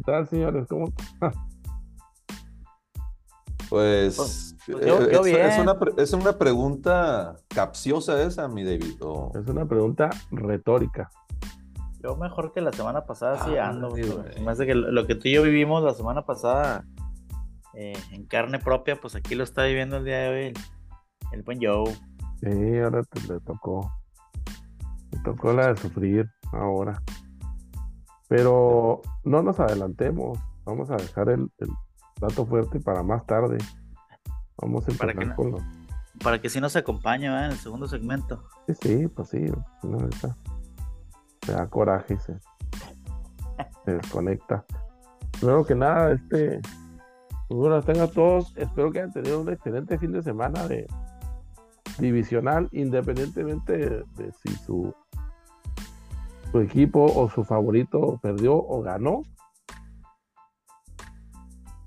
¿Qué tal, señores? ¿Cómo? Pues, pues, eh, es, una, es, una, pregunta capciosa esa, mi David. Es una pregunta retórica. Yo mejor que la semana pasada sí ah, ando. Más de que lo que tú y yo vivimos la semana pasada eh, en carne propia, pues aquí lo está viviendo el día de hoy el, buen Joe. Sí, ahora te, le tocó. Le tocó la de sufrir ahora. Pero no nos adelantemos. Vamos a dejar el, el plato fuerte para más tarde. Vamos a empezar para con Para que si nos acompañe en el segundo segmento. Sí, sí, pues sí. No, está se da coraje y se, desconecta. Primero que nada, este, buenas tengan todos. Espero que hayan tenido un excelente fin de semana de divisional, independientemente de, si su, su equipo o su favorito perdió o ganó.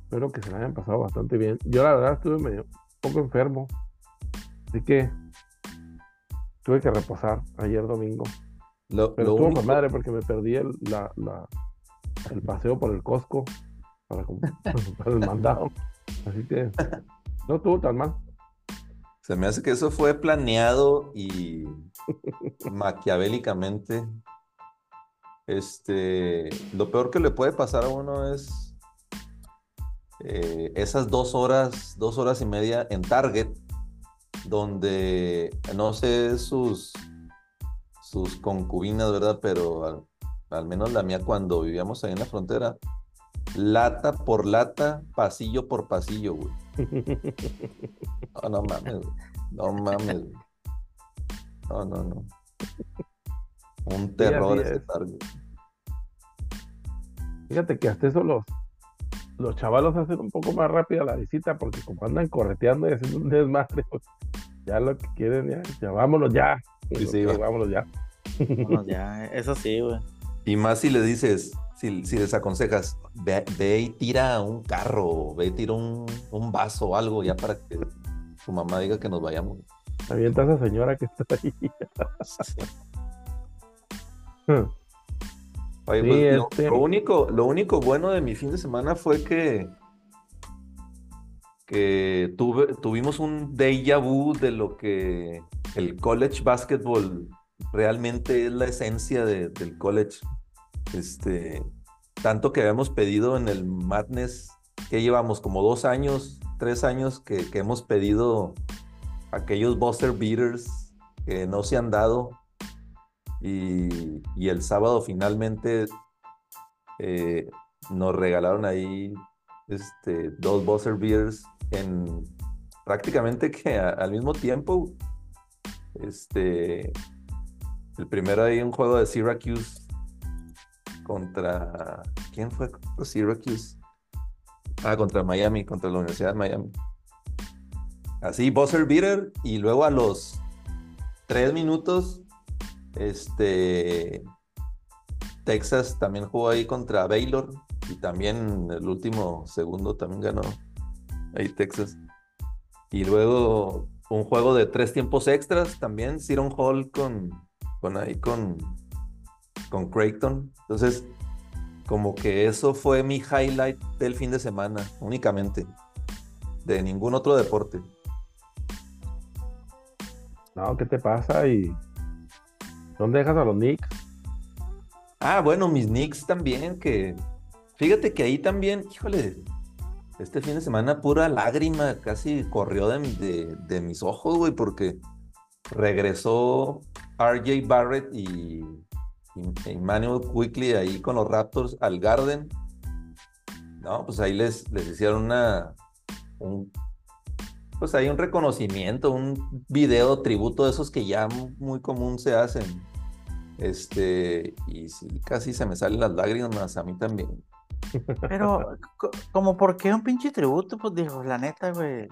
Espero que se la hayan pasado bastante bien. Yo la verdad estuve medio un poco enfermo, así que tuve que reposar ayer domingo. Lo, Pero estuvo único... madre porque me perdí el, la, la, el paseo por el Costco para, para el mandado. Así que no estuvo tan mal. Se me hace que eso fue planeado y maquiavélicamente. Este, lo peor que le puede pasar a uno es eh, esas dos horas, dos horas y media en Target, donde no sé sus sus concubinas, ¿verdad? Pero al, menos la mía cuando vivíamos ahí en la frontera, lata por lata, pasillo por pasillo, güey. No, no mames, güey. No mames, No, no, no. Un terror ese tarde. Fíjate que hasta eso los, los chavalos hacen un poco más rápida la visita porque como andan correteando y haciendo un desmadre, pues, ya lo que quieren, ya, ya vámonos ya. Sí, sí, vámonos ya. Bueno, ya, eso sí, güey. Y más si le dices, si, si les aconsejas, ve, y tira un carro, ve y tira un, un, vaso o algo, ya para que tu mamá diga que nos vayamos. Avienta esa señora que está ahí. Oye, pues, este lo, único, lo único bueno de mi fin de semana fue que que tuve, tuvimos un déjà vu de lo que el college basketball realmente es la esencia del college. Este, tanto que habíamos pedido en el Madness, que llevamos como dos años, tres años que, hemos pedido aquellos Buster Beaters que no se han dado. Y, el sábado finalmente eh, nos regalaron ahí este, dos Buster Beaters en prácticamente que al mismo tiempo. Este, el primero ahí un juego de Syracuse contra. ¿Quién fue? Syracuse. Ah, contra Miami, contra la Universidad de Miami. Así, buzzer beater. Y luego a los tres minutos, este. Texas también jugó ahí contra Baylor. Y también el último segundo también ganó ahí Texas. Y luego un juego de tres tiempos extras también, Siron Hall con con ahí con, con Creighton. Entonces, como que eso fue mi highlight del fin de semana, únicamente. De ningún otro deporte. No, ¿qué te pasa? ¿Y dónde dejas a los Knicks? Ah, bueno, mis Knicks también, que fíjate que ahí también, híjole, este fin de semana pura lágrima casi corrió de, de, mis ojos, güey, porque regresó RJ Barrett y, Emmanuel Quickly ahí con los Raptors al Garden. No, pues ahí les, les hicieron una, un, pues hay un reconocimiento, un video tributo de esos que ya muy común se hacen. Este, y sí, casi se me salen las lágrimas a mí también. Pero, como por qué un pinche tributo, pues dijo, la neta, güey.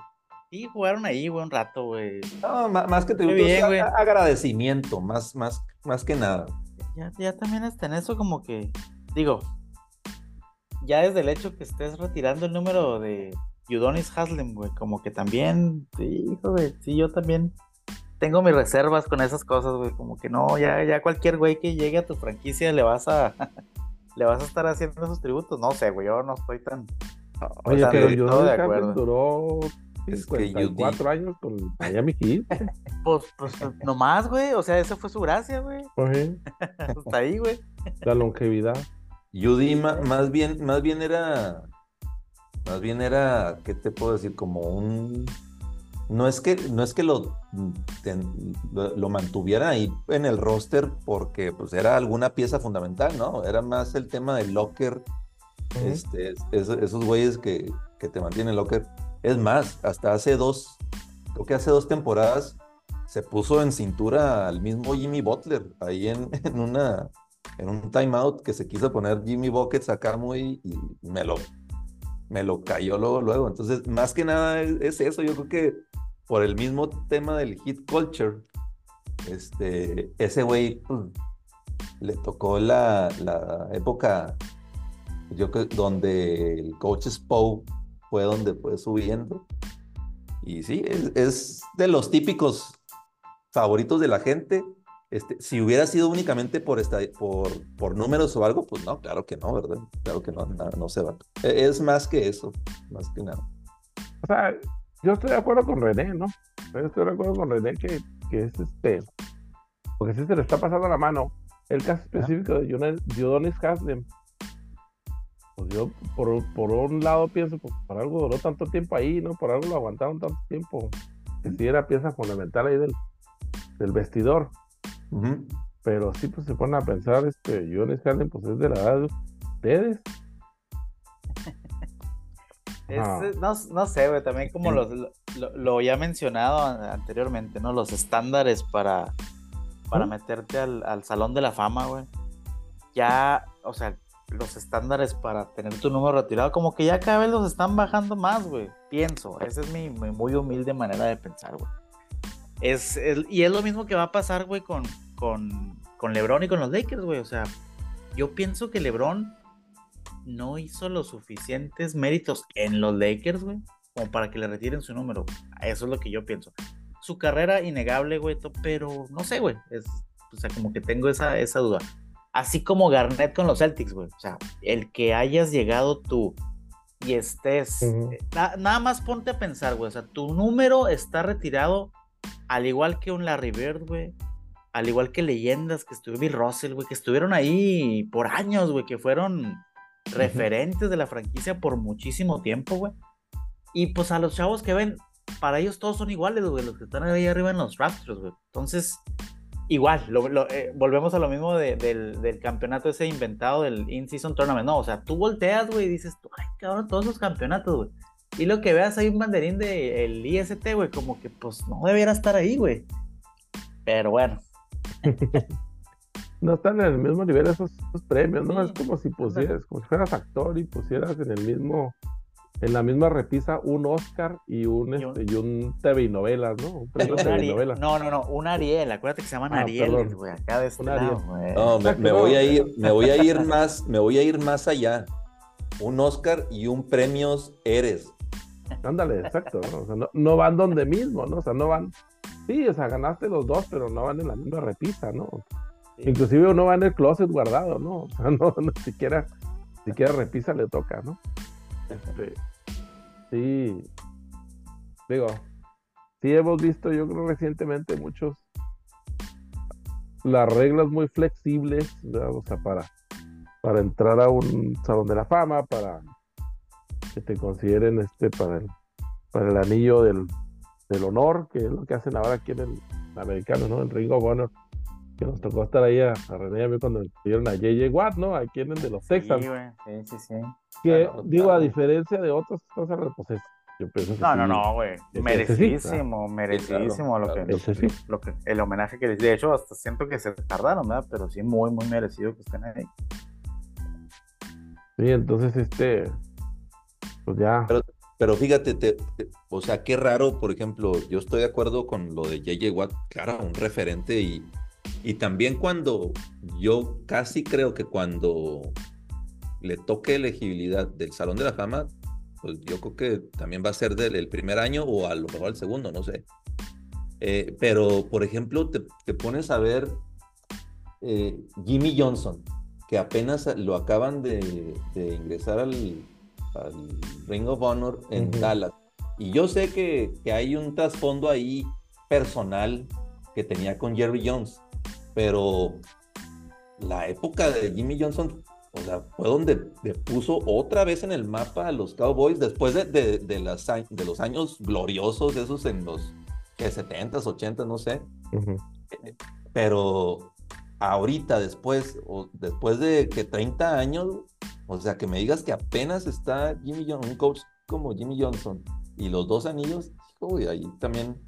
Sí, jugaron ahí, güey, un rato, güey. No, más, que tributo, agradecimiento, más, más, más que nada. Ya, ya también está en eso como que, digo, ya desde el hecho que estés retirando el número de Yudonis Haslem, güey, como que también, sí, hijo, güey, sí, yo también tengo mis reservas con esas cosas, güey, como que no, ya, ya cualquier güey que llegue a tu franquicia le vas a, le vas a estar haciendo esos tributos. No sé, güey, yo no estoy tan. Oye, pero de- yo todo de acuerdo. duró Es que 54 años con Miami Heat. Pues, pues nomás, güey. O sea, esa fue su gracia, güey. Oye, Hasta ahí, güey. la longevidad. Judy más bien, más bien era, más bien era, ¿qué te puedo decir? Como un, no es que, no es que lo, lo, lo mantuviera ahí en el roster porque pues era alguna pieza fundamental, ¿no? Era más el tema del locker, este, es- esos güeyes que, que te mantienen locker. Es más, hasta hace dos, creo que hace dos temporadas se puso en cintura al mismo Jimmy Butler ahí en, en una en un timeout que se quiso poner Jimmy Buckets acá muy y me lo me lo cayó luego luego. Entonces, más que nada es, es eso, yo creo que por el mismo tema del hit culture, este, ese güey pues, le tocó la, la época yo donde el coach Spo fue donde fue subiendo. Y sí, es, es de los típicos favoritos de la gente. Este, si hubiera sido únicamente por, esta, por, por números o algo, pues no, claro que no, ¿verdad? Claro que no, no, no se va. E- Es más que eso, más que nada. O sea, yo estoy de acuerdo con René, ¿no? Yo estoy de acuerdo con René que, que es este. Porque si se le está pasando la mano. El caso específico de Udonis Haslem. Pues yo, por, por un lado, pienso, pues por algo duró tanto tiempo ahí, ¿no? Por algo lo aguantaron tanto tiempo. Que sí era pieza fundamental ahí del, del vestidor. Pero sí, pues se ponen a pensar, este, Udonis Haslem, pues es de la edad de ustedes. Es, eh, no, no sé, güey, también como los, lo, lo- ya mencionado anteriormente, ¿no? Los estándares para, para ¿Mm? meterte al, al Salón de la Fama, güey. Ya, o sea, los estándares para tener tu número retirado, como que ya cada vez los están bajando más, güey. Pienso, esa es mi, mi muy humilde manera de pensar, güey. Es, es- y es lo mismo que va a pasar, güey, con, con, con LeBron y con los Lakers, güey. O sea, yo pienso que LeBron no hizo los suficientes méritos en los Lakers, güey, como para que le retiren su número. Eso es lo que yo pienso. Su carrera innegable, güey, pero no sé, güey. Es, o sea, como que tengo esa, esa duda. Así como Garnett con los Celtics, güey. O sea, el que hayas llegado tú y estés. Na- nada más ponte a pensar, güey. O sea, tu número está retirado al igual que un Larry Bird, güey. Al igual que leyendas que estuvo Bill Russell, güey, que estuvieron ahí por años, güey, que fueron referentes de la franquicia por muchísimo tiempo, güey. Y pues a los chavos que ven, para ellos todos son iguales, güey, los que están ahí arriba en los Raptors, güey. Entonces, igual, lo- lo- eh, volvemos a lo mismo de- del, del campeonato ese inventado del In-Season Tournament. No, o sea, tú volteas, güey, y dices, ay, cabrón, todos esos campeonatos, güey. Y lo que veas hay un banderín del IST, güey, como que pues no debiera estar ahí, güey. Pero bueno, no están en el mismo nivel esos, esos premios, ¿no? Sí, Es como si pusieras, como si fueras actor y pusieras en el mismo, en la misma repisa un Oscar y un, Y un- este, y un TV y novelas, ¿no? Un premio TV y Ariel- novelas. no, no, no, un Ariel, acuérdate que se llaman Ah, Arieles, perdón. güey, acá de este Un lado, Ariel. güey. No, me, Exacto, me voy a ir, me voy a ir más, me voy a ir más allá. Un Oscar y un premios Eres. Ándale, exacto, ¿no? O sea, no, no van donde mismo, ¿no? O sea, no van, sí, o sea, ganaste los dos, pero no van en la misma repisa, ¿no? Inclusive uno va en el closet guardado, ¿no? O sea, no, no siquiera, siquiera repisa le toca, ¿no? Este, sí, digo, sí hemos visto, yo creo recientemente muchos, las reglas muy flexibles, ¿verdad? o sea, para, para entrar a un salón de la fama, para que te consideren este para el, para el anillo del, del honor, que es lo que hacen ahora aquí en el americano, ¿no? El Ring of Honor, que nos tocó estar ahí a, a René y a mí cuando dieron a JJ Watt, ¿no? Aquí en el de los Texans. Sí, güey, sí, sí, sí. que Claro, digo, claro. a diferencia de otros, cosas, pues es- yo pienso que No, no, sí, no, güey. sí, Merecidísimo, merecidísimo lo, que, Ese sí. lo que, el homenaje que les De hecho, hasta siento que se tardaron, ¿verdad? Pero sí, muy, muy merecido que estén ahí. Sí, entonces este, pues ya, Pero- Pero fíjate, te- te- o sea, qué raro, por ejemplo, yo estoy de acuerdo con lo de JJ Watt, claro, un referente y, y también cuando yo casi creo que cuando le toque elegibilidad del Salón de la Fama, pues yo creo que también va a ser del el primer año o a lo mejor el segundo, no sé. Eh, pero, por ejemplo, te, te pones a ver eh, Jimmy Johnson, que apenas lo acaban de, de ingresar al, al, Ring of Honor en. Dallas. Y yo sé que, que hay un trasfondo ahí personal que tenía con Jerry Jones, pero la época de Jimmy Johnson, o sea, fue donde le puso otra vez en el mapa a los Cowboys después de, de, de las, de los años gloriosos, esos en los que 70s, 80s, no sé. Pero ahorita, después, o después de que 30 años, o sea, que me digas que apenas está Jimmy Johnson, un coach como Jimmy Johnson, y los dos anillos, uy, ahí también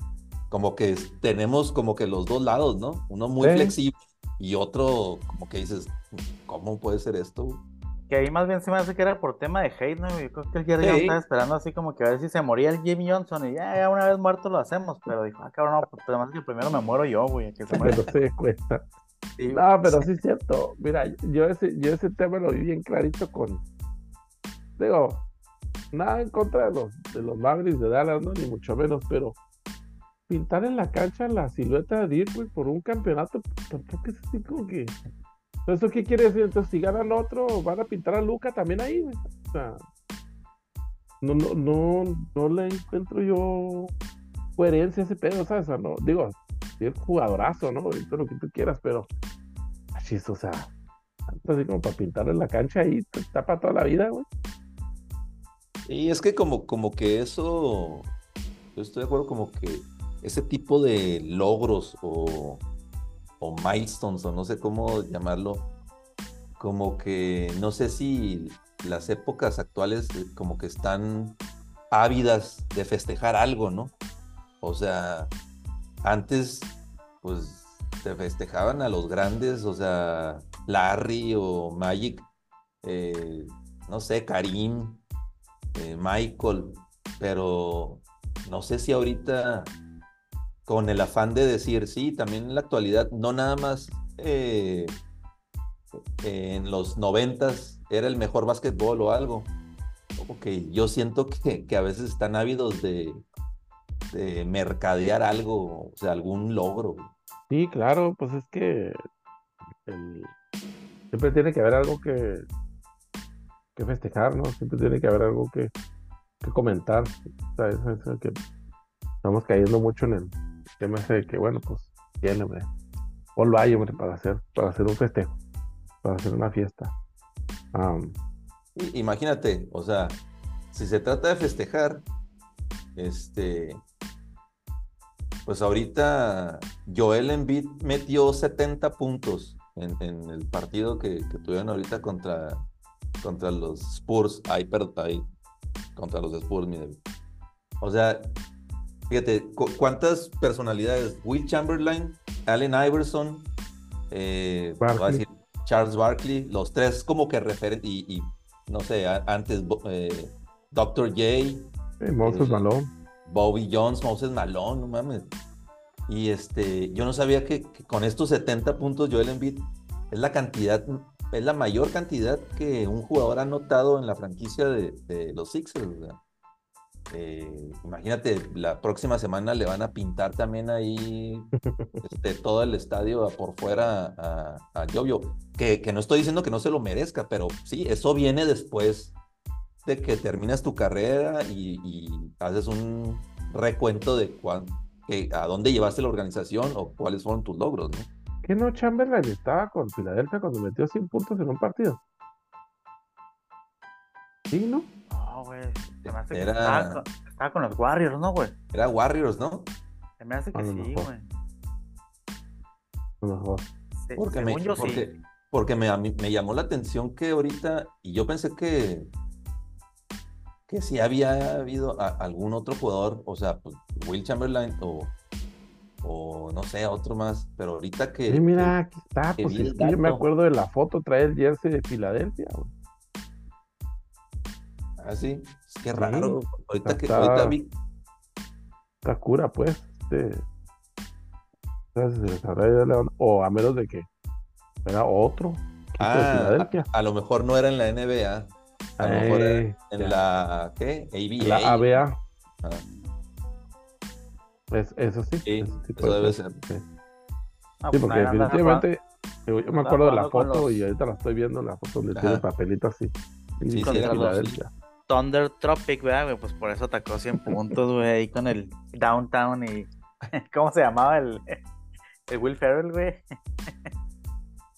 como que tenemos como que los dos lados, ¿no? Uno muy Sí. flexible y otro como que dices, ¿cómo puede ser esto? Que ahí más bien se me hace que era por tema de hate, ¿no? Yo creo que el Jerry Sí. Estaba esperando así como que a ver si se moría el Jimmy Johnson y ya, ya una vez muerto lo hacemos. Pero dijo, ah, cabrón, no, pues además que primero me muero yo, güey, que se muera. No se. Sí, No, pero sí es cierto. Mira, yo ese, yo ese tema lo vi bien clarito con. Digo, nada en contra de los, de los Mavericks de Dallas, ¿no? Ni mucho menos, pero pintar en la cancha la silueta de Dirk, güey, por un campeonato, pues, tampoco es así como que. ¿Eso qué quiere decir? Entonces, si ganan otro, van a pintar a Luca también ahí, güey. O sea, no, no, no, no le encuentro yo coherencia a ese pedo, ¿sabes? O sea, no, digo, sí es jugadorazo, ¿no? Todo lo que tú quieras, pero así es, o sea, así como para pintar en la cancha ahí, te tapa toda la vida, güey. Y es que como, como que eso, yo estoy de acuerdo como que ese tipo de logros o, milestones o no sé cómo llamarlo, como que no sé si las épocas actuales eh, como que están ávidas de festejar algo, ¿no? O sea, antes pues te festejaban a los grandes, o sea, Larry o Magic, eh, no sé, Karim, eh, Michael, pero no sé si ahorita con el afán de decir, sí, también en la actualidad, no nada más eh, en los noventas era el mejor básquetbol o algo. Que yo siento que, que a veces están ávidos de, de mercadear algo, o sea, algún logro. Sí, claro, pues es que siempre tiene que haber algo que, que festejar, ¿no? Siempre tiene que haber algo que, que comentar. O sea, eso que estamos cayendo mucho en el tema ese de que, bueno, pues, tiene, hombre. Ponlo ahí, hombre, para hacer, para hacer un festejo, para hacer una fiesta. Imagínate, o sea, si se trata de festejar, este, pues ahorita Joel Embiid metió 70 puntos en, el partido que, tuvieron ahorita contra, contra los Spurs, ay, perdón, ay, contra los Spurs, mire. O sea, fíjate, cu- ¿cuántas personalidades? Will Chamberlain, Allen Iverson, eh, voy a Barkley. decir, Charles Barkley, los tres como que referentes, y, y, no sé, antes eh, Dr. J, Moses Eh, Malone. Bobby Jones, Moses Malone, no mames. Y este, yo no sabía que, que con estos 70 puntos Joel Embiid es la cantidad, es la mayor cantidad que un jugador ha anotado en la franquicia de, de los Sixers. sea. Eh, imagínate, la próxima semana le van a pintar también ahí este, todo el estadio por fuera a, a Jovio. Que, que no estoy diciendo que no se lo merezca, pero sí, eso viene después de que terminas tu carrera y, y haces un recuento de cuán, que, a dónde llevaste la organización o cuáles fueron tus logros, ¿no? ¿Qué no Chamberlain estaba con Filadelfia cuando metió 100 puntos en un partido? Sí, ¿no? No, güey. Se me hace que Era- estaba, con, estaba con los Warriors, ¿no, güey? Era Warriors, ¿no? Se me hace que A lo sí, güey. A lo mejor. Se- Porque, me, yo sí. porque, porque me, a mí- me llamó la atención que ahorita, y yo pensé que, que sí había habido a- algún otro jugador, o sea, pues, Will Chamberlain o, o no sé, otro más, pero ahorita que... Sí, mira, aquí está. que Pues que yo me acuerdo de la foto, trae el jersey de Filadelfia. güey. Que- ah, sí, es que raro. Ahorita que ahorita vi, Está cura, pues. Este, o a menos de que era otro. ah, Filadelfia. a, a lo mejor no era en la NBA, a lo mejor era Eh, en ya. la, ¿qué? ABA. La ABA. Ah. Es, eso sí. Sí, eso sí eso debe ser, ser. sí. Ah, Sí, pues porque definitivamente Yo me acuerdo de la foto y ahorita la estoy viendo, la foto donde tiene papelito así. Sí, sí, así. Thunder Tropic, ¿verdad, güey? Pues por eso atacó 100 puntos, güey, ahí con el Downtown y... ¿Cómo se llamaba el, el Will Ferrell, güey?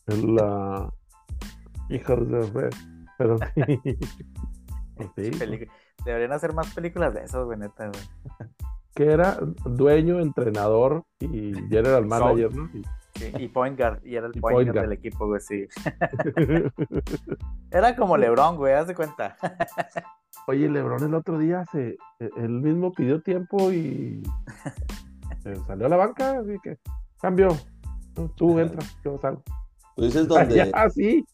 La. Hijo de fe. Pero sí. Pues sí, Pelicu- Deberían hacer más películas de esas, güey, neta, güey. que era dueño, entrenador y general manager, ¿no? Y- Sí, y point guard, y era el point, point guard guard. del equipo, güey, sí. Era como LeBron, güey, haz de cuenta. Oye, Lebron el otro día se, él mismo pidió tiempo y se salió a la banca, así que cambió. Tú Ajá. entras, yo salgo. Tú dices donde, Ah, sí.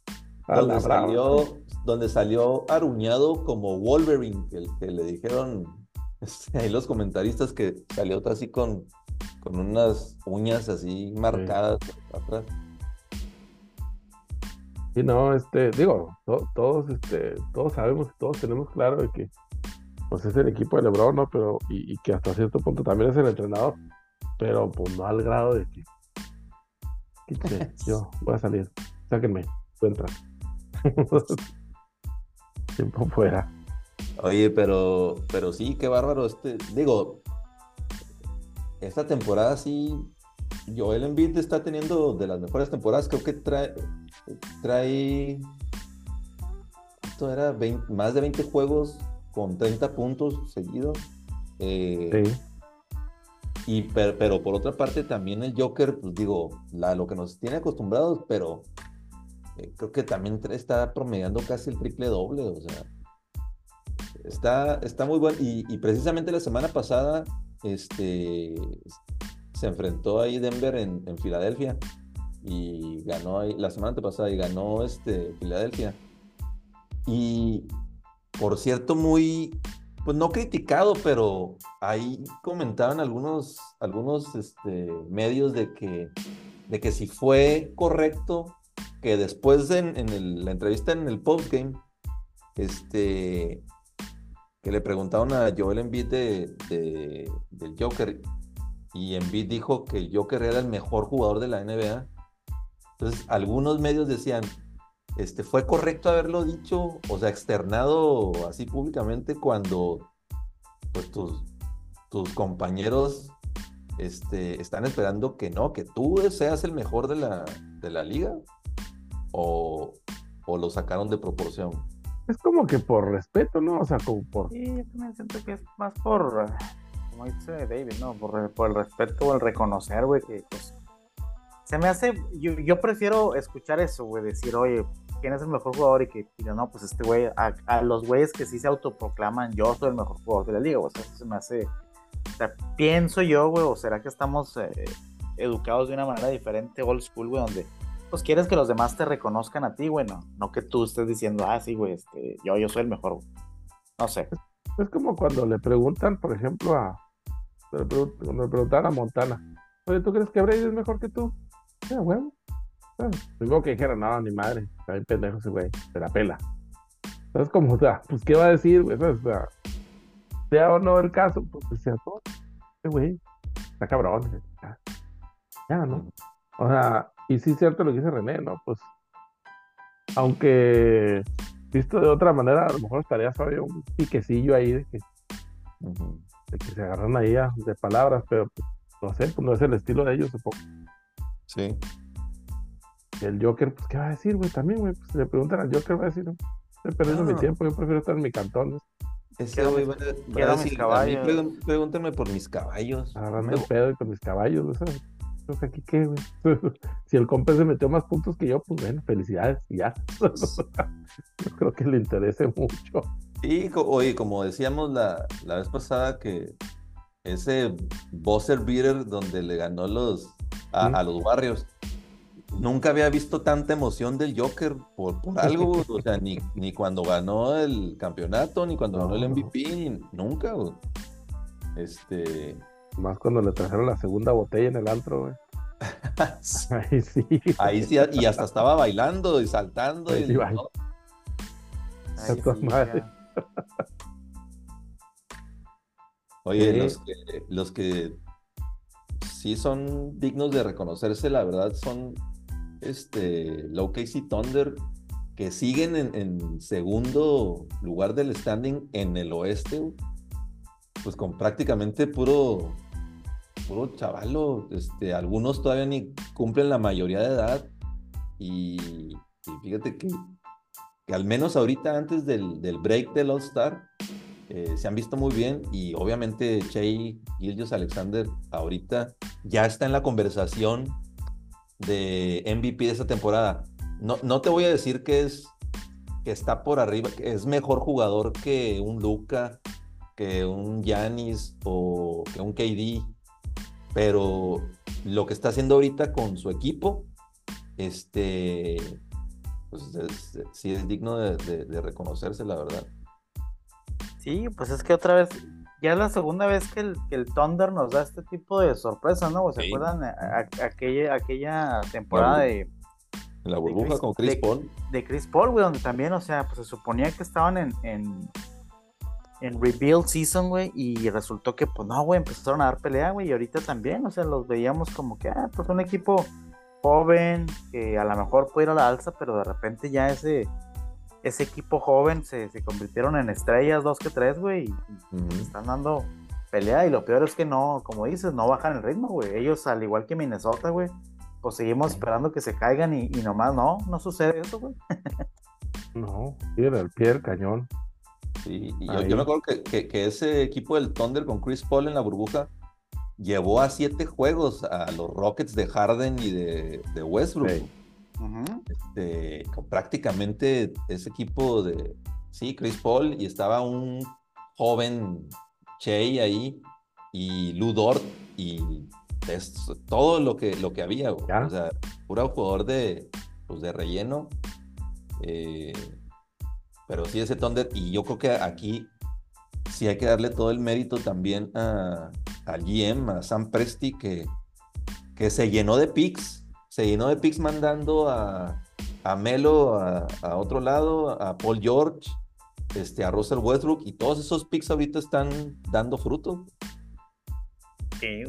Donde salió, donde salió aruñado como Wolverine, que, que le dijeron este, ahí los comentaristas que salió así con, con unas uñas así marcadas atrás. Sí, no, este, digo, to- todos, este, todos sabemos, todos tenemos claro de que, pues es el equipo de LeBron, ¿no? Pero, y, y que hasta cierto punto también es el entrenador, pero pues no al grado de que, quítate, yo voy a salir, sáquenme, tú entras. Tiempo fuera. Oye, pero, pero sí, qué bárbaro. Este, digo, esta temporada sí, Joel Embiid está teniendo de las mejores temporadas. Creo que trae, trae, esto era 20 más de 20 juegos con 30 puntos seguidos. Eh, Sí. y per- pero por otra parte también el Joker, pues digo, la, lo que nos tiene acostumbrados, pero eh, creo que también está promediando casi el triple doble, o sea, está, está muy bueno. Y, y precisamente la semana pasada, este, se enfrentó ahí Denver en, en Filadelfia y ganó la semana pasada y ganó este, Filadelfia. Y por cierto, muy, pues no criticado, pero ahí comentaban algunos, algunos este, medios de que, de que si fue correcto que después de en, la entrevista en el postgame, este, que le preguntaron a Joel Embiid de- del Joker y Embiid dijo que el Joker era el mejor jugador de la NBA. Entonces, algunos medios decían, este, fue correcto haberlo dicho, o sea, externado así públicamente cuando pues, tus, tus compañeros este, están esperando que no, que tú seas el mejor de la, de la liga, o, o lo sacaron de proporción. Es como que por respeto, ¿no? O sea, como por, Sí, yo también siento que es más por, como dice David, ¿no? Por, por el respeto o el reconocer, güey, que pues se me hace, yo, yo prefiero escuchar eso, güey, decir, oye, ¿quién es el mejor jugador? Y que digan, no, pues este güey, a, a los güeyes que sí se autoproclaman, yo soy el mejor jugador de la liga, o sea, eso se me hace, o sea, pienso yo, güey, o será que estamos eh, educados de una manera diferente, old school, güey, donde pues quieres que los demás te reconozcan a ti, güey, no, no que tú estés diciendo, ah, sí, güey, este, yo, yo soy el mejor, güey. No sé. es como cuando le preguntan, por ejemplo, a, cuando le preguntaban a Montana, oye, ¿tú crees que Brady es mejor que tú? Sí, bueno. Tengo que dijera, no, ni madre, está bien pendejo ese güey, se la pela. Entonces, como, o sea, pues, ¿qué va a decir, güey? O sea, sea o no el caso, pues, sea todo. Ese güey, está cabrón. güey, Ya, ya, ¿no? O sea, y sí es cierto lo que dice René, ¿no? Pues, aunque visto de otra manera, a lo mejor estaría todavía un piquecillo ahí de que, de que se agarran ahí a- de palabras, pero pues, no sé, pues no es el estilo de ellos, supongo. Sí. Y el Joker, pues, ¿qué va a decir, güey? También, güey, pues, si le preguntan al Joker, va a decir, no, estoy perdiendo mi No. tiempo, yo prefiero estar en mi cantón, ¿no? Ese Quiero güey va a- decir, caballos. A mí pregun- pregúntenme por mis caballos. agarrando Me- el pedo y con mis caballos, ¿no? ¿sabes? Creo que aquí, ¿qué, güey? si el compa se metió más puntos que yo, pues, bueno, felicidades, y ya. no creo que le interese mucho. Y, oye, como decíamos la, la vez pasada, que ese buzzer beater donde le ganó los, a, a los Warriors, nunca había visto tanta emoción del Joker por, por algo, o sea, ni, ni cuando ganó el campeoato, ni cuando ganó el. MVP, ni- nunca, güey. Este, Más cuando le trajeron la segunda botella en el antro, güey. Ahí sí. ahí sí, y hasta estaba bailando y saltando. Ahí y- sí. ¿no? Madre. Oye, Sí. los que, los que sí son dignos de reconocerse, la verdad, son este, el OKC Thunder, que siguen en, segundo lugar del standing en el oeste, pues con prácticamente puro, puro chavalo. Este, algunos todavía ni cumplen la mayoría de edad. Y, fíjate que, que, al menos ahorita antes del, del break del All-Star, eh, se han visto muy bien y obviamente Shea Gildius Alexander ahorita ya está en la conversación de MVP de esta temporada. No, no te voy a decir que es que está por arriba, que es mejor jugador que un Luca, que un Yanis o que un KD, pero lo que está haciendo ahorita con su equipo, este, pues sí es digno de reconocerse, la verdad. Sí, pues es que otra vez, ya es la segunda vez que el, que el Thunder nos da este tipo de sorpresa, ¿no? ¿Se acuerdan aquella, aquella temporada de... La burbuja con Chris Paul. De Chris Paul, güey, donde también, o sea, pues se suponía que estaban en, en, en rebuild season, güey, y resultó que, pues no, güey, empezaron a dar pelea, güey, y ahorita también, o sea, los veíamos como que, ah, pues un equipo joven, que a lo mejor puede ir a la alza, pero de repente ya ese ese equipo joven se, convirtieron en estrellas, dos que tres, güey, y están dando pelea. Y lo peor es que no, como dices, no bajan el ritmo, güey. Ellos, al igual que Minnesota, güey, pues seguimos esperando que se caigan y, nomás no, no sucede eso, güey. no, tiene el pie del cañón. Sí, y yo, me acuerdo que, ese equipo del Thunder con Chris Paul en la burbuja llevó a siete juegos a los Rockets de Harden y de, de Westbrook este, prácticamente ese equipo de, sí, Chris Paul, y estaba un joven Che ahí, y Ludort, y es todo lo que, lo que había, o sea, puro jugador de, pues, de relleno. Eh, pero sí, ese Thunder, y yo creo que aquí sí hay que darle todo el mérito también a, a GM, a Sam Presti, que, que se llenó de picks se llenó de picks mandando a, Melo a, otro lado, a Paul George, este, a Russell Westbrook, y todos esos picks ahorita están dando fruto. Sí.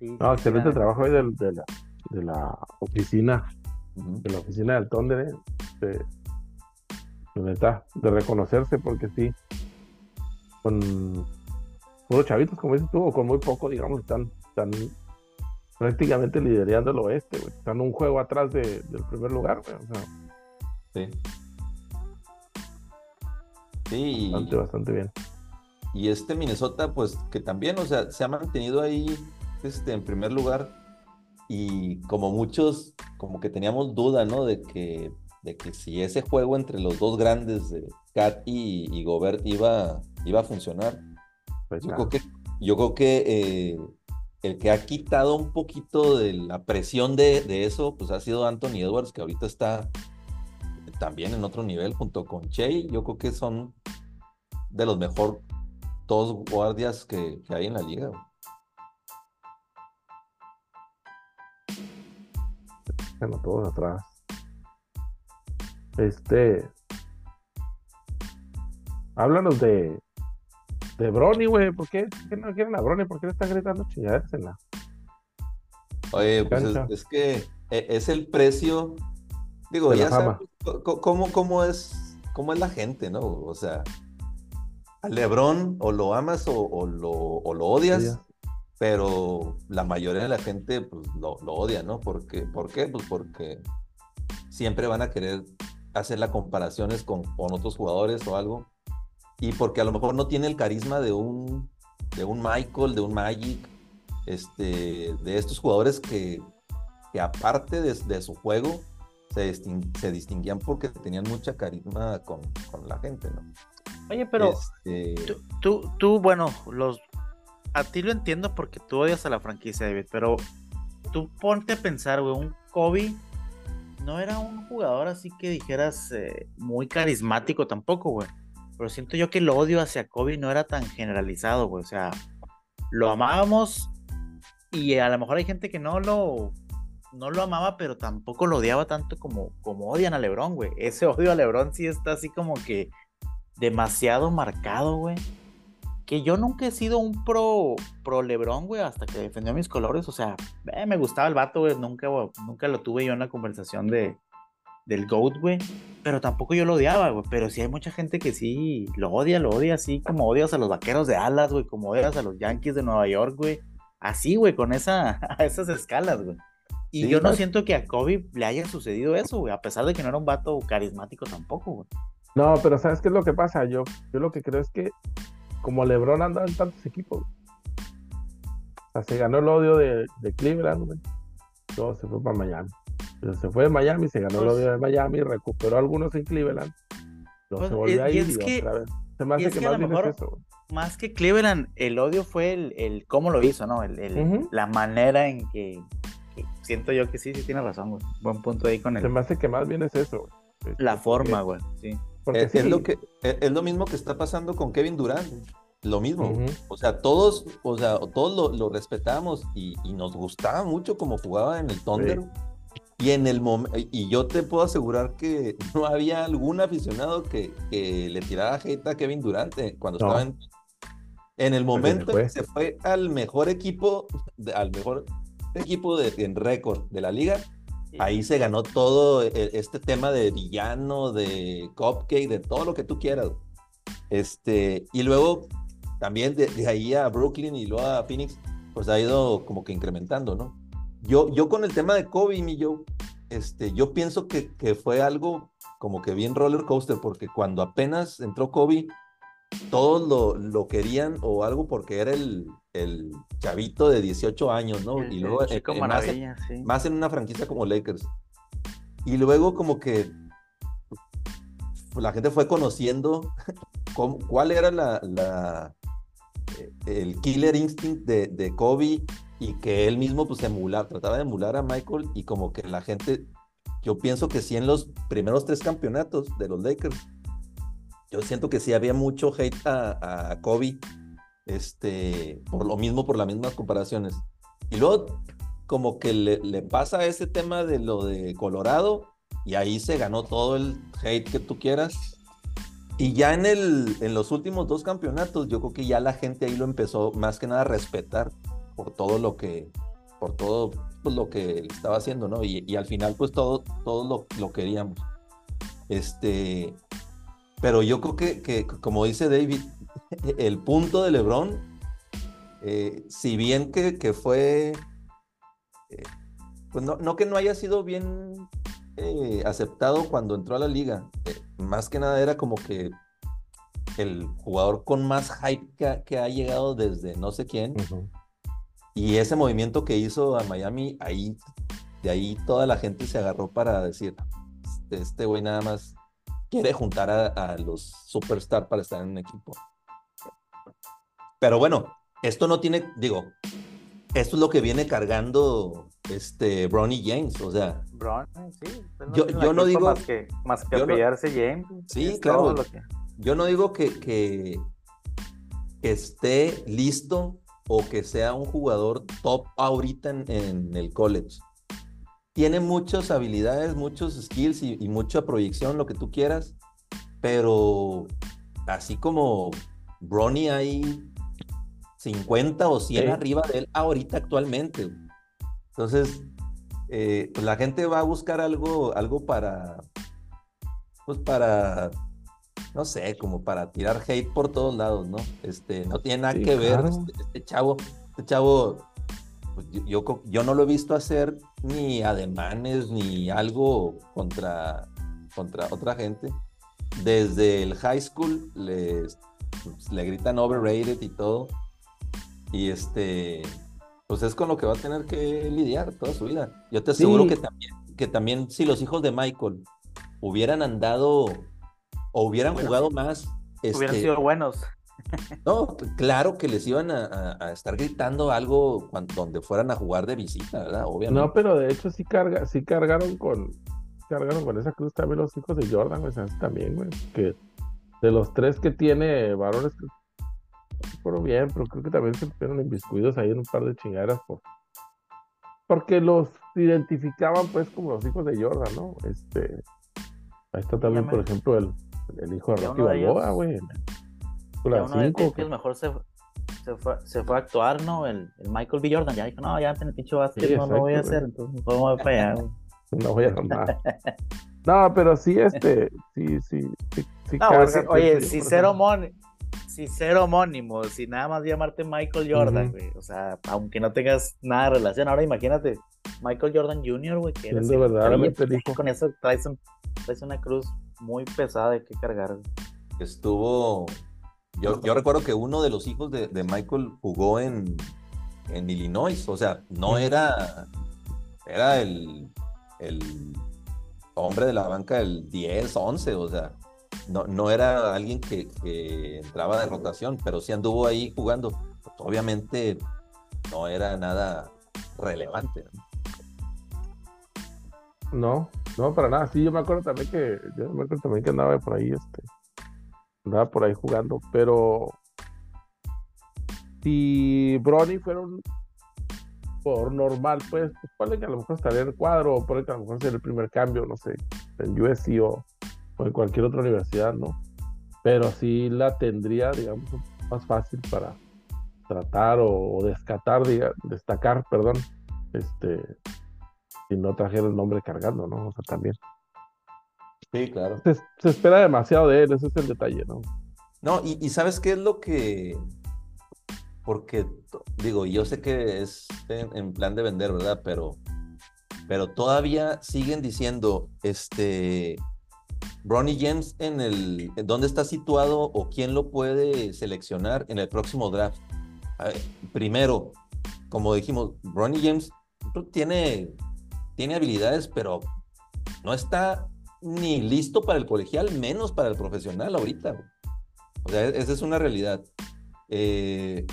no, excelente trabajo ahí de, la, de la oficina, de la oficina del Thunder, ¿eh? de, de reconocerse, porque sí, con unos chavitos, como dices tú, o con muy poco, digamos, están, están prácticamente liderando el oeste, güey. Están un juego atrás del primer lugar, güey. O sea, sí. Sí. Bastante, bastante bien. Y este Minnesota, pues que también, o sea, se ha mantenido ahí este, en primer lugar. Y como muchos, como que teníamos duda, ¿no? De que, de que si ese juego entre los dos grandes, de Kat y, Gobert, iba, iba a funcionar. Pues yo, creo que, yo creo que eh, el que ha quitado un poquito de la presión de, eso, pues ha sido Anthony Edwards, que ahorita está también en otro nivel junto con Che. Yo creo que son de los mejor dos guardias que, hay en la liga. Bueno, todos atrás. Este. Háblanos de, de Brony, güey. ¿Por qué? ¿Por no quieren a Brony? ¿Por qué le están gritando chingaderas en la. Oye, pues es, que e, es el precio. Digo, ya sabes cómo, cómo, es, cómo es la gente, ¿no? O sea, a Lebron o lo amas o, lo, odias, pero la mayoría de la gente pues, lo, odia, ¿no? Porque, ¿Por qué? Pues porque siempre van a querer hacer las comparaciones con, con otros jugadores o algo y porque a lo mejor no tiene el carisma de un, de un Michael, de un Magic, este, de estos jugadores que, que aparte de, su juego se, se, distinguían porque tenían mucha carisma con, con la gente, ¿no? Oye, pero este tú, tú, bueno, los, a ti lo entiendo porque tú odias a la franquicia, David, pero tú ponte a pensar, güey, un Kobe no era un jugador así que dijeras eh, muy carismático tampoco, güey. Pero siento yo que el odio hacia Kobe no era tan generalizado, güey. O sea, lo amábamos y a lo mejor hay gente que no lo, no lo amaba, pero tampoco lo odiaba tanto como, como odian a Lebron, güey. Ese odio a Lebron sí está así como que demasiado marcado, güey. que yo nunca he sido un pro, pro Lebron, güey, hasta que defendió mis colores. O sea, eh, me gustaba el vato, güey. Nunca, nunca lo tuve yo en la conversación de, del GOAT, güey. Pero tampoco yo lo odiaba, güey. Pero sí hay mucha gente que sí lo odia, lo odia así como odias a los vaqueros de alas, güey. Como odias a los Yankees de Nueva York, güey. Así, güey, con esa, a esas escalas, güey. Y yo no siento que a Kobe le haya sucedido eso, güey. A pesar de que no era un vato carismático tampoco, güey. No, pero ¿sabes qué es lo que pasa? Yo, yo lo que creo es que como LeBron anda en tantos equipos. O sea, se ganó el odio de, Cleveland, güey. Luego se fue para Miami. Se fue de Miami, se ganó el pues odio de Miami, recuperó algunos en Cleveland. Luego pues, se volvió a ir y, otra vez. Se me hace que, más bien es eso. Más que Cleveland, el odio fue el, el cómo lo hizo, ¿no? El, La manera en que, siento yo que sí, sí tiene razón, güey. Buen punto ahí con él. Se me hace que más bien es eso, güey. La forma, güey, sí. Es, lo que, es, lo mismo que está pasando con Kevin Durant. Lo mismo. O sea, todos, o sea, todos lo, respetamos y, nos gustaba mucho como jugaba en el Thunder. Y en el y yo te puedo asegurar que no había algún aficionado que, le tirara hate a Kevin Durant cuando estaba en, en el momento en que se fue al mejor equipo, al mejor equipo de, en récord de la liga, Ahí se ganó todo e, este tema de villano, de cupcake, de todo lo que tú quieras. Este, y luego también de, ahí a Brooklyn y luego a Phoenix, pues ha ido como que incrementando, ¿no? Yo, yo con el tema de Kobe, mi yo, este, yo pienso que, que fue algo como que bien roller coaster, porque cuando apenas entró Kobe, todos lo, lo, querían o algo porque era el, el chavito de 18 años, ¿no? y luego eh, eh, más, en, una franquicia como Lakers. Y luego como que la gente fue conociendo cuál era la, la, eh, el killer instinct de, de, Kobe y que él mismo pues emular, trataba de emular a Michael y como que la gente, yo pienso que sí en los primeros tres campeonatos de los Lakers, yo siento que sí había mucho hate a, a Kobe este, por lo mismo, por las mismas comparaciones. Y luego, como que le, pasa ese tema de lo de Colorado, y ahí se ganó todo el hate que tú quieras. Y ya en, el, en los últimos dos campeonatos, yo creo que ya la gente ahí lo empezó más que nada a respetar por todo lo que, por todo pues, lo que estaba haciendo, ¿no? Y, al final, pues todo, todo lo, lo queríamos. Este, pero yo creo que, que, como dice David, el punto de Lebron, eh, si bien que, que fue, eh, pues no, no, que no haya sido bien eh, aceptado cuando entró a la liga, más que nada era como que el jugador con más hype que ha, llegado desde no sé quién. Y ese movimiento que hizo a Miami, ahí, de ahí toda la gente se agarró para decir, este güey nada más quiere juntar a, a los superstars para estar en un equipo. Pero bueno, esto no tiene, digo, esto es lo que viene cargando este Bronny James, o sea. Bronny, sí. Pues yo, no digo. Más que, más que James. Sí, claro. Yo no digo que, que, esté listo o que sea un jugador top ahorita en, el college. Tiene muchas habilidades, muchos skills y, y mucha proyección, lo que tú quieras, pero así como Bronny hay 50 o 100 arriba de él ahorita actualmente. Entonces, eh, pues la gente va a buscar algo, algo para, pues para, no sé, como para tirar hate por todos lados, ¿no? Este, no tiene nada que ver este, este, chavo, este chavo, pues yo, yo, no lo he visto hacer ni ademanes ni algo contra, contra otra gente. Desde el high school les, pues, le gritan overrated y todo. Y este, pues es con lo que va a tener que lidiar toda su vida. Yo te aseguro que, también, que también si los hijos de Michael hubieran andado o hubieran jugado más. hubieran este, sido buenos. No, claro que les iban a, estar gritando algo cuando, donde fueran a jugar de visita, ¿verdad? Obviamente. No, pero de hecho sí, carga, sí cargaron con cargaron con esa cruz también los hijos de Jordan, güey, también, güey, que de los tres que tiene varones, pero bien, pero creo que también se fueron inviscuidos ahí en un par de chingaderas por, porque los identificaban pues como los hijos de Jordan, ¿no? Este, ahí está también, por ejemplo, el, el hijo de Rocky Balboa, güey. uno de. Pipios mejor se, se, fue, se fue a actuar, ¿no? El, el Michael B. Jordan ya dijo, no, ya en el pinche básquet Sí, no lo voy a exacto, hacer, entonces me voy para allá. No voy a nada. No, pero sí, este, sí, sí, sí, sí No, güey, carga, si- oye, si ejemplo. homón- si ser homónimo, si nada más llamarte Michael Jordan, güey, o sea, aunque no tengas nada de relación, ahora imagínate, Michael Jordan Jr., güey, que eres verdaderamente el hijo. con eso traes, un- traes una cruz muy pesada de que cargar. Estuvo. Yo, yo recuerdo que uno de los hijos de, de Michael jugó en, en Illinois. O sea, no era. Era el, el hombre de la banca del 10, 11. O sea, no, no era alguien que, que entraba de rotación, pero sí anduvo ahí jugando. Obviamente no era nada relevante. ¿no? No, no, para nada. Sí, yo me acuerdo también que, yo me acuerdo también que andaba por ahí, este, andaba por ahí jugando, pero si Bronny fuera un por normal, pues, pues ponle que a lo mejor estaría en el cuadro, o ponle que a lo mejor sería el primer cambio, no sé, en USC o, en cualquier otra universidad, ¿no? Pero sí la tendría, digamos, más fácil para tratar o, o descatar, diga- destacar, perdón, este, si no trajera el nombre cargando, ¿no? O sea, también. Sí, claro. Se, se espera demasiado de él, ese es el detalle, ¿no? No, y, y ¿sabes qué es lo que...? Porque, digo, yo sé que es en, en plan de vender, ¿verdad? Pero, pero todavía siguen diciendo, este, Bronny James en el, ¿dónde está situado o quién lo puede seleccionar en el próximo draft? Ver, primero, como dijimos, Bronny James tiene, tiene habilidades, pero no está ni listo para el colegial, menos para el profesional ahorita. güey. O sea, esa es una realidad. Eh,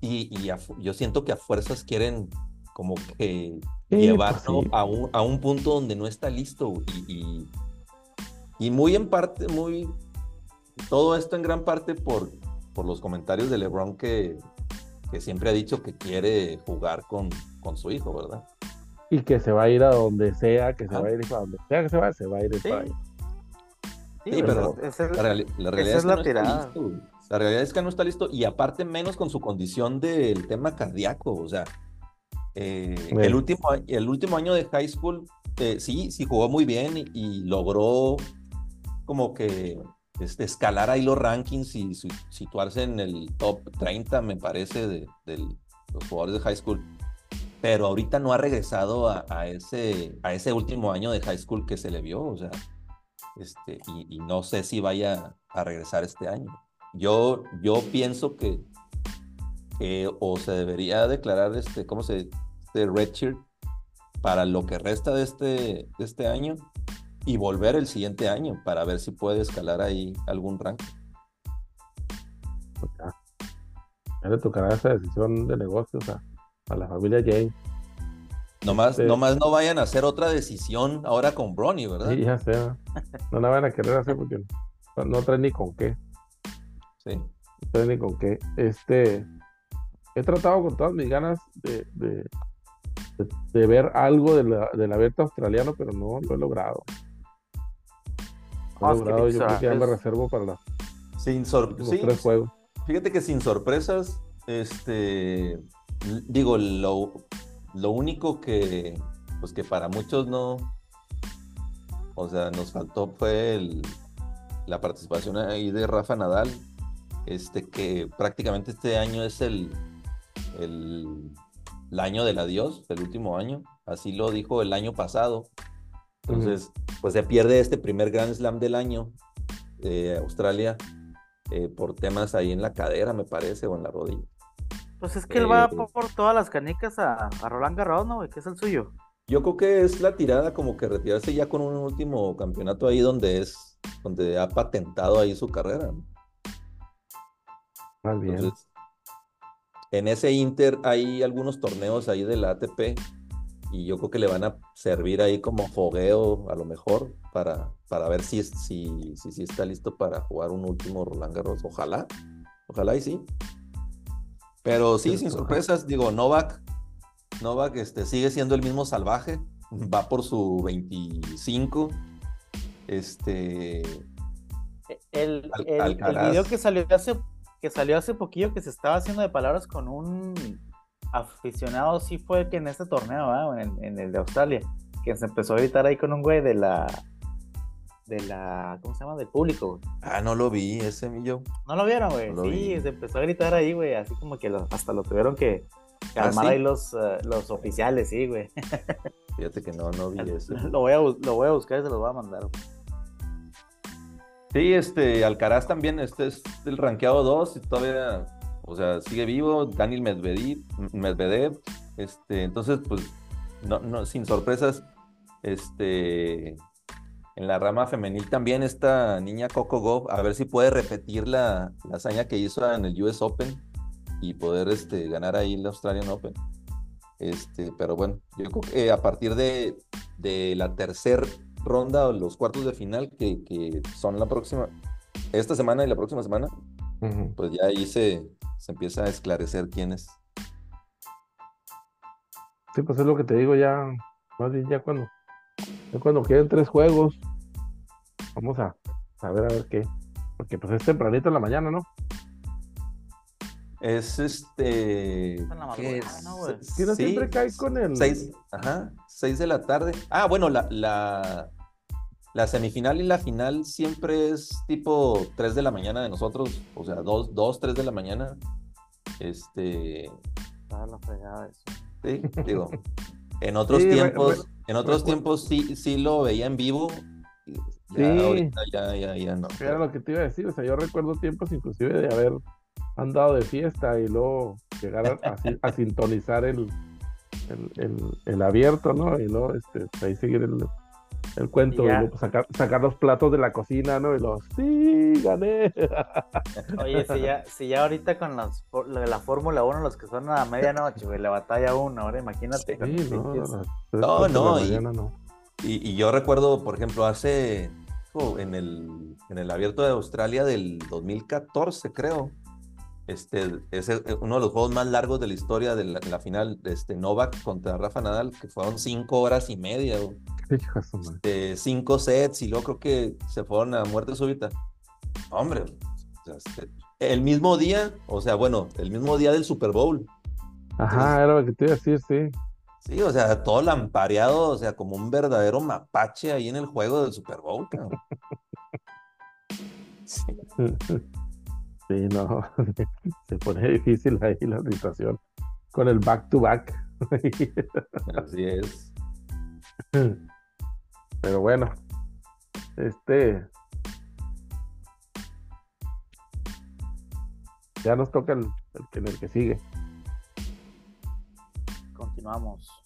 y y a fu- yo siento que a fuerzas quieren como que Sí, llevarlo pues sí. a, un, a un punto donde no está listo. Y, y, y muy en parte, muy... Todo esto en gran parte por, por los comentarios de LeBron que, que siempre ha dicho que quiere jugar con, con su hijo, ¿verdad? Y que se va a ir a donde sea, que se Ajá. va a ir a donde sea que se va, se va a ir Sí. para ahí. Sí, pero esa es- La, reali- la realidad es es, que la no está tirada. listo. La realidad es que no está listo y aparte menos con su condición del tema cardíaco. O sea, eh, el, último, a- el último año de high school, eh, sí, sí jugó muy bien y, y logró como que este, escalar ahí los rankings y si- situarse en el top 30, me parece, de, de los jugadores de high school. Pero ahorita no ha regresado a, ese, a ese último año de high school que se le vio. O sea, este, y, no sé si vaya a regresar este año. Yo, yo pienso que, o se debería declarar este, ¿cómo se este redshirt para lo que resta de este, este año y volver el siguiente año para ver si puede escalar ahí algún rank. Pues ya. Le tocará esa decisión de negocios a, a la familia James. Nomás, Sí. nomás no vayan a hacer otra decisión ahora con Bronny, ¿verdad? Sí, ya sé. ¿no? La van a querer hacer porque no, no traen ni con qué. Sí. No traen ni con qué. Este, he tratado con todas mis ganas de, de, de- de ver algo de la, del abierto australiano, pero no lo he logrado. No Ah, he que logrado. Yo creo que ya me es- reservo para los Sin sí, tres juegos. Fíjate que sin sorpresas, este, digo, lo, lo único que, pues que para muchos no, o sea, nos faltó fue el- la participación ahí de Rafa Nadal, este, que prácticamente este año es el, el, el año del adiós, el último año, así lo dijo el año pasado. Entonces, pues se pierde este primer Grand Slam del año, eh, Australia, eh, por temas ahí en la cadera, me parece, o en la rodilla. Pues es que él va Eh, por, por todas las canicas a, a Roland Garros, ¿no, güey? Que es el suyo. Yo creo que es la tirada como que retirarse ya con un último campeonato ahí donde es, donde ha patentado ahí su carrera. ¿no? Más bien. Entonces, en ese Inter hay algunos torneos ahí de la ATP y yo creo que le van a servir ahí como fogueo a lo mejor para, para ver si, es- si, si, si está listo para jugar un último Roland Garros. Ojalá, ojalá y sí. Pero sí, sin sorpresas, digo, Novak, Novak este, sigue siendo el mismo salvaje, va por su 25. Este, El, el- video que salió hace que salió hace poquillo que se estaba haciendo de palabras con un aficionado sí fue que en este torneo, ¿verdad? en, en el de Australia, que se empezó a gritar ahí con un güey de la de la ¿cómo se llama? del público. güey. Ah, no lo vi ese millo. ¿No lo vieron, güey? No lo sí, vi. se empezó a gritar ahí, güey, así como que lo- hasta lo tuvieron que ¿Ah, calmar sí? ahí los, eh, los oficiales, sí, güey. Fíjate que no, no vi ese. Lo voy a, lo voy a buscar y se los voy a mandar. güey. Sí, este, Alcaraz también, este es el rankeado 2 y todavía, o sea, sigue vivo, Daniel Medvedev, Medvedev, este, entonces, pues, no, no, sin sorpresas, este, en la rama femenil también esta niña Coco Gauff, a ver si puede repetir la, la hazaña que hizo en el US Open y poder, este, ganar ahí el Australian Open. Este, pero bueno, yo creo que a partir de, de la tercera ronda o los cuartos de final que, que son la próxima, esta semana y la próxima semana, pues ya ahí se, se empieza a esclarecer quién es. Sí, pues es lo que te digo ya, más bien ya cuando, ya cuando queden tres juegos, vamos a, a ver a ver qué, porque pues es tempranito en la mañana, ¿no? Es este. en la ¿qué es? ¿no, güey? Sí, siempre cae con el... Seis, ajá, seis de la tarde. Ah, bueno, la, la, la semifinal y la final siempre es tipo 3 de la mañana de nosotros, o sea, 2, dos 3 de la mañana. Este, Estaba la fregada eso. sí, digo, en otros Sí, tiempos, en otros tiempos sí, sí lo veía en vivo. Ya Sí. ahorita ya, ya, ya no. Era lo que te iba a decir, o sea, yo recuerdo tiempos inclusive de haber andado de fiesta y luego llegar a, a sin- a sintonizar el, el, el- el abierto, ¿no? Y luego este, ahí seguir el, el cuento Y y, ya. luego sacar, sacar los platos de la cocina, ¿no? Y los, sí, gané. Oye, si ya, si ya ahorita con las, for- lo de la Fórmula 1, los que son a medianoche, güey, la batalla 1, ahora imagínate. Sí, los no, no, No, y- mañana, no. Y, y yo recuerdo, por ejemplo, hace oh, en el, en el abierto de Australia del 2014, creo. Este, es uno de los juegos más largos de la historia de la, la final, este, Novak contra Rafa Nadal, que fueron cinco horas y media, de cinco sets, y luego creo que se fueron a muerte súbita. Hombre, este, el mismo día, o sea, bueno, el mismo día del Super Bowl. Ajá, era lo que te iba a decir, sí. Sí, o sea, todo lampareado, o sea, como un verdadero mapache ahí en el juego del Super Bowl, cabrón. Sí. Sí, no. Se pone difícil ahí la situación con el back to back. Así es. Pero bueno, este. Ya nos toca el, el el que sigue. Continuamos.